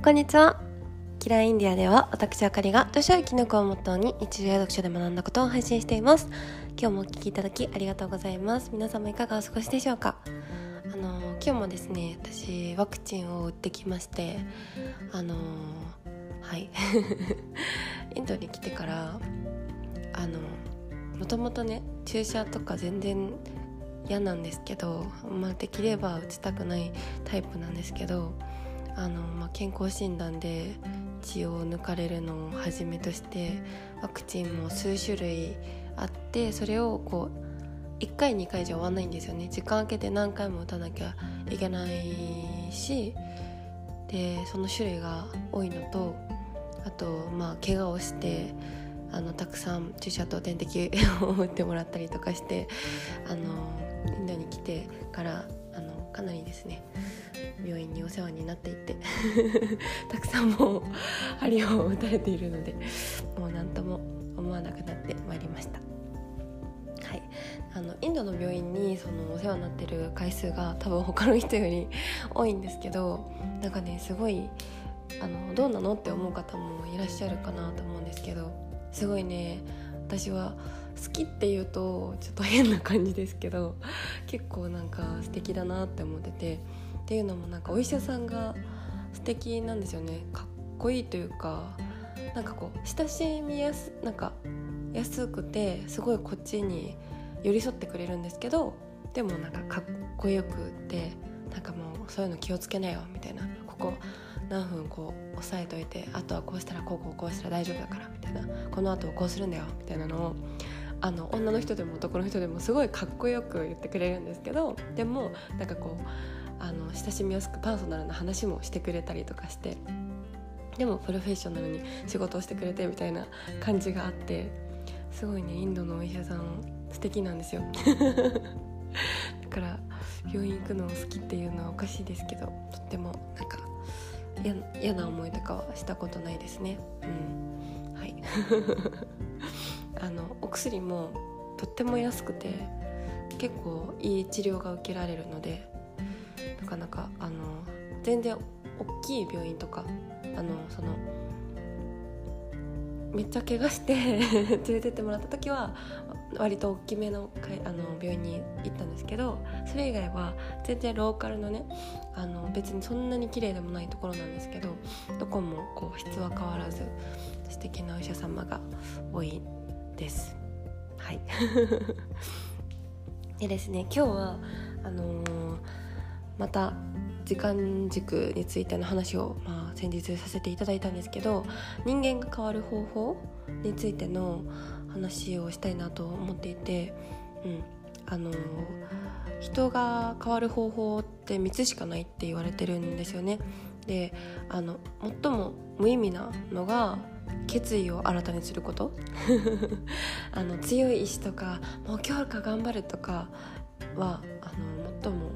こんにちは。キラーインディアでは私あかりが図書やキノコをモットーに日常や読書で学んだことを配信しています。今日もお聞きいただきありがとうございます。皆様いかがお過ごしでしょうか？あの今日もですね私ワクチンを打ってきましてあのはい。インドに来てからあのもともとね注射とか全然嫌なんですけど、まあ、できれば打ちたくないタイプなんですけどあの、まあ、健康診断で血を抜かれるのをはじめとしてワクチンも数種類あってそれをこう1回2回じゃ終わんないんですよね。時間空けて何回も打たなきゃいけないしでその種類が多いのとあとまあ怪我をしてあのたくさん注射と点滴を打ってもらったりとかしてあのインドに来てからかなりですね病院にお世話になっていて たくさんもう針を打たれているのでもう何とも思わなくなってまいりました。はい、あのインドの病院にそのお世話になってる回数が多分他の人より多いんですけどなんかねすごいあのどうなのって思う方もいらっしゃるかなと思うんですけどすごいね私は好きっていうとちょっと変な感じですけど結構なんか素敵だなって思っててっていうのもなんかお医者さんが素敵なんですよね。かっこいいというかなんかこう親しみやすなんか安くてすごいこっちに寄り添ってくれるんですけどでもなんかかっこよくてなんかもうそういうの気をつけなよみたいな。ここ何分こう押さえといてあとはこうしたらこうこうこうしたら大丈夫だからみたいな。この後こうするんだよみたいなのをあの女の人でも男の人でもすごいかっこよく言ってくれるんですけどでもなんかこうあの親しみやすくパーソナルな話もしてくれたりとかしてでもプロフェッショナルに仕事をしてくれてみたいな感じがあってすごいねインドのお医者さん素敵なんですよ。だから病院行くの好きっていうのはおかしいですけどとってもなんか嫌な思いとかはしたことないですね。うん。はい。あのお薬もとっても安くて結構いい治療が受けられるのでなかなかあの全然大きい病院とかあのそのめっちゃ怪我して 連れてってもらった時は割と大きめのあの病院に行ったんですけどそれ以外は全然ローカルのねあの別にそんなに綺麗でもないところなんですけどどこもこう質は変わらず素敵なお医者様が多いです。はい。でですね今日はあのー、また時間軸についての話を、まあ、先日させていただいたんですけど人間が変わる方法についての話をしたいなと思っていて、うん、あのー、人が変わる方法って3つしかないって言われてるんですよね。であの最も無意味なのが決意を新たにすること？あの強い意志とかもう今日から頑張るとかはあの最も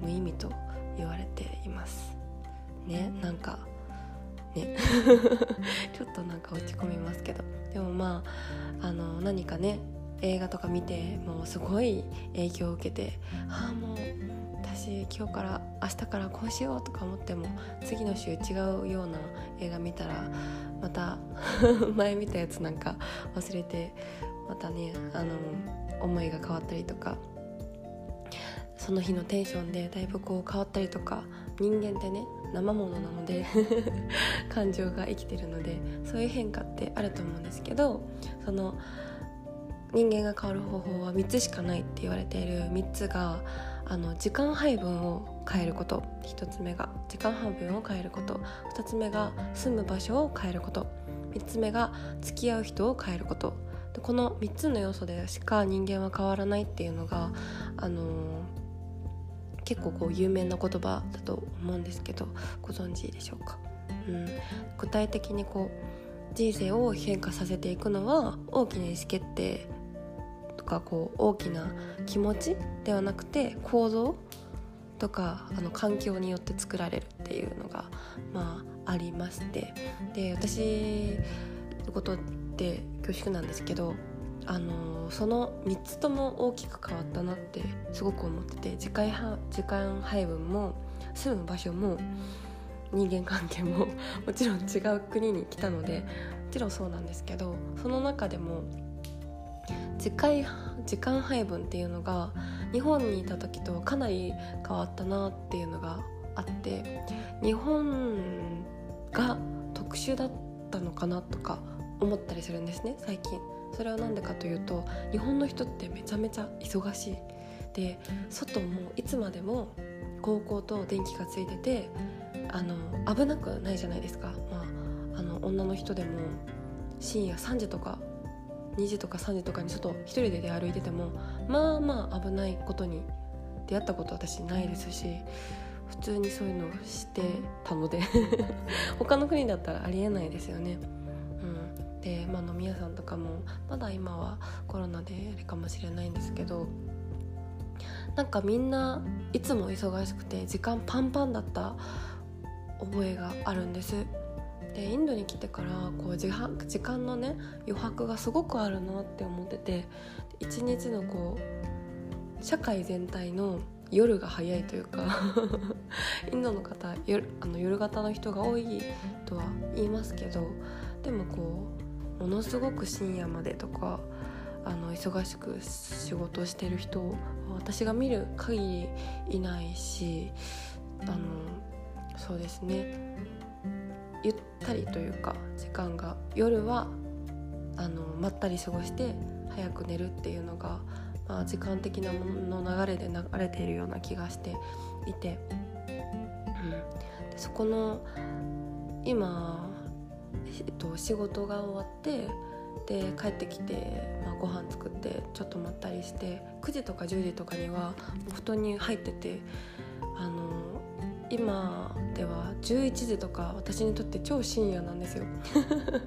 無意味と言われています。ねなんかね。ちょっとなんか落ち込みますけど。でもまああの何かね映画とか見てもうすごい影響を受けてああもう私今日から明日からこうしようとか思っても次の週違うような映画見たらまた 前見たやつなんか忘れてまたねあの思いが変わったりとかその日のテンションでだいぶこう変わったりとか人間ってね生ものなので 感情が生きてるのでそういう変化ってあると思うんですけどその人間が変わる方法は3つしかないって言われている3つがあの時間配分を変えること。1つ目が時間配分を変えること。2つ目が住む場所を変えること。3つ目が付き合う人を変えること。でこの3つの要素でしか人間は変わらないっていうのが、あのー、結構こう有名な言葉だと思うんですけどご存知でしょうか、うん、具体的にこう人生を変化させていくのは大きな意思決定かこう大きな気持ちではなくて行動とかあの環境によって作られるっていうのがまあありまして。で私のことって恐縮なんですけどあのその3つとも大きく変わったなってすごく思ってて時間時間配分も住む場所も人間関係ももちろん違う国に来たのでもちろんそうなんですけどその中でも時間時間配分っていうのが日本にいた時とかなり変わったなっていうのがあって日本が特殊だったのかなとか思ったりするんですね最近。それは何でかというと日本の人ってめちゃめちゃ忙しい。で外もいつまでも高校と電気がついててあの危なくないじゃないですか、まあ、あの女の人でも深夜3時とか2時とか3時とかに外一人で出歩いててもまあまあ危ないことに出会ったこと私ないですし普通にそういうのをしてたので他の国だったらありえないですよね。うん、で、まあ、飲み屋さんとかもまだ今はコロナであれかもしれないんですけどなんかみんないつも忙しくて時間パンパンだった覚えがあるんですでインドに来てからこう時時間のね余白がすごくあるなって思ってて一日のこう社会全体の夜が早いというか インドの方夜あの夜型の人が多いとは言いますけどでもこうものすごく深夜までとかあの忙しく仕事してる人私が見る限りいないしあのそうですね。ゆったりというか時間が夜はあのまったり過ごして早く寝るっていうのが、まあ、時間的なものの流れで流れているような気がしていて、うん、でそこの今、えっと、仕事が終わってで帰ってきて、まあ、ご飯作ってちょっとまったりして9時とか10時とかには布団に入っててあの今では11時とか私にとって超深夜なんですよ。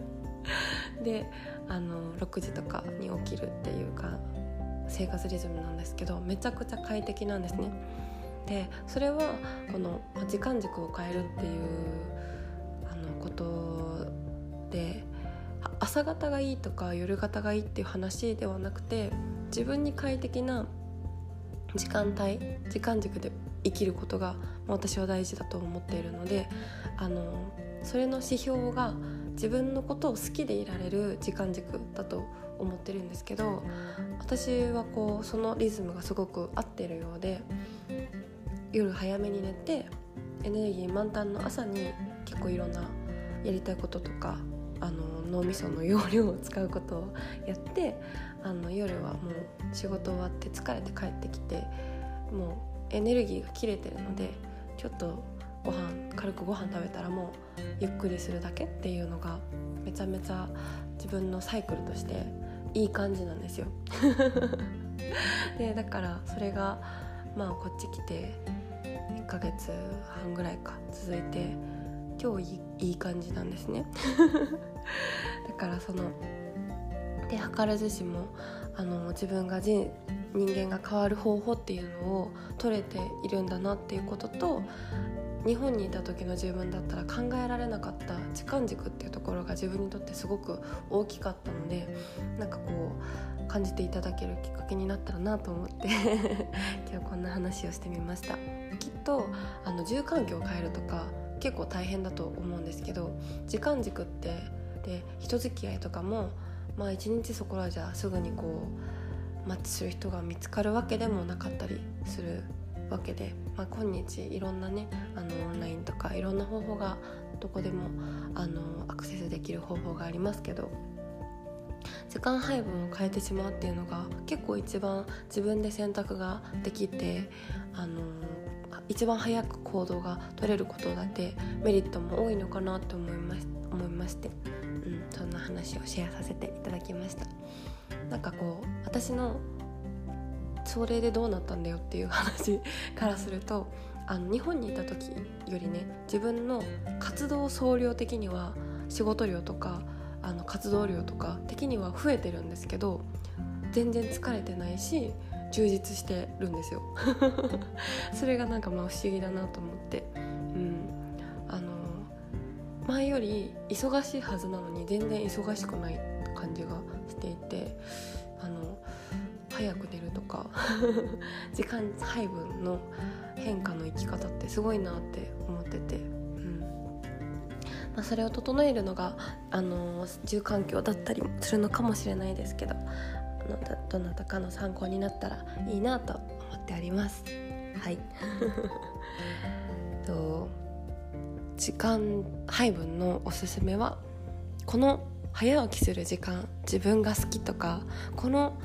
であの6時とかに起きるっていうか生活リズムなんですけどめちゃくちゃ快適なんですね。でそれはこの時間軸を変えるっていうあのことで朝方がいいとか夜型がいいっていう話ではなくて自分に快適な時間帯時間軸で生きることが私は大事だと思っているのであのそれの指標が自分のことを好きでいられる時間軸だと思ってるんですけど私はこうそのリズムがすごく合ってるようで夜早めに寝てエネルギー満タンの朝に結構いろんなやりたいこととかあの脳みその容量を使うことをやってあの夜はもう仕事終わって疲れて帰ってきてもうエネルギーが切れてるのでちょっとご飯軽くご飯食べたらもうゆっくりするだけっていうのがめちゃめちゃ自分のサイクルとしていい感じなんですよ。でだからそれがまあこっち来て1ヶ月半ぐらいか続いて超いいい感じなんですね。だからそので図らずしもあの自分が人間が変わる方法っていうのを取れているんだなっていうことと日本にいた時の自分だったら考えられなかった時間軸っていうところが自分にとってすごく大きかったのでなんかこう感じていただけるきっかけになったらなと思って 今日こんな話をしてみました。きっとあの住環境を変えるとか結構大変だと思うんですけど時間軸ってで人付き合いとかもまあ一日そこらじゃすぐにこうマッチする人が見つかるわけでもなかったりするわけで、まあ、今日いろんなねあのオンラインとかいろんな方法がどこでもあのアクセスできる方法がありますけど時間配分を変えてしまうっていうのが結構一番自分で選択ができてあの一番早く行動が取れることだってメリットも多いのかなと思いま思いまして、そんな話をシェアさせていただきました。なんかこう私のそれでどうなったんだよっていう話からするとあの日本にいた時よりね自分の活動総量的には仕事量とかあの活動量とか的には増えてるんですけど全然疲れてないし充実してるんですよ。それがなんかまあ不思議だなと思って。前より忙しいはずなのに全然忙しくない感じがしていてあの早く寝るとか 時間配分の変化の生き方ってすごいなって思ってて、うん、まあ、それを整えるのが、あの住環境だったりもするのかもしれないですけどあのどなたかの参考になったらいいなと思っております。はい と時間配分のおすすめはこの早起きする時間自分が好きとかこの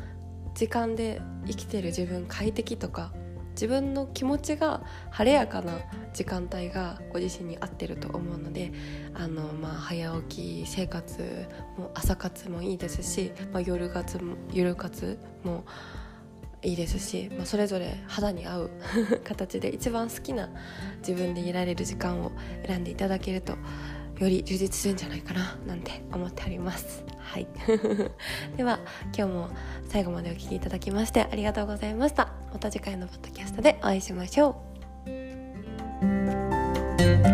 時間で生きてる自分快適とか自分の気持ちが晴れやかな時間帯がご自身に合ってると思うのであの、まあ、早起き生活も朝活もいいですし、まあ、夜活も夜活もいいですし、まあ、それぞれ肌に合う 形で一番好きな自分でいられる時間を選んでいただけるとより充実するんじゃないかななんて思っております。はい。では今日も最後までお聴きいただきましてありがとうございました。また次回のポッドキャストでお会いしましょう。